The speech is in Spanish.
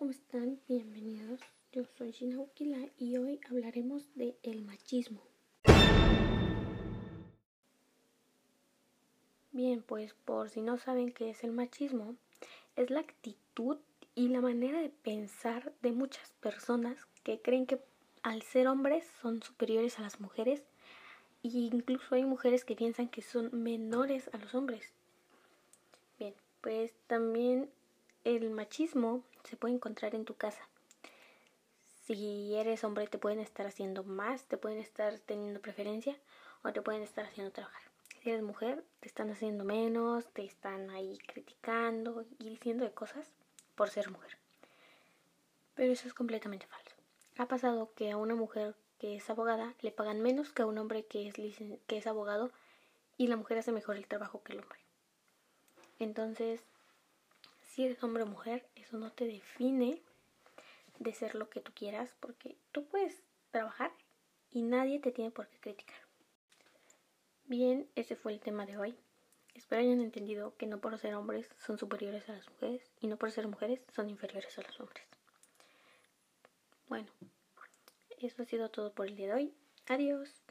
¿cómo están? Bienvenidos. Yo soy Shina y hoy hablaremos de el machismo. Bien, pues por si no saben qué es el machismo, es la actitud y la manera de pensar de muchas personas que creen que al ser hombres son superiores a las mujeres e incluso hay mujeres que piensan que son menores a los hombres. Bien, pues también el machismo se puede encontrar en tu casa. Si eres hombre te pueden estar haciendo más, te pueden estar teniendo preferencia o te pueden estar haciendo trabajar. Si eres mujer te están haciendo menos, te están ahí criticando y diciendo de cosas por ser mujer. Pero eso es completamente falso. Ha pasado que a una mujer que es abogada le pagan menos que a un hombre que es, que es abogado y la mujer hace mejor el trabajo que el hombre. Entonces, si eres hombre o mujer, eso no te define de ser lo que tú quieras, porque tú puedes trabajar y nadie te tiene por qué criticar. Bien, ese fue el tema de hoy. Espero hayan entendido que no por ser hombres son superiores a las mujeres y no por ser mujeres son inferiores a los hombres. Bueno, eso ha sido todo por el día de hoy. Adiós.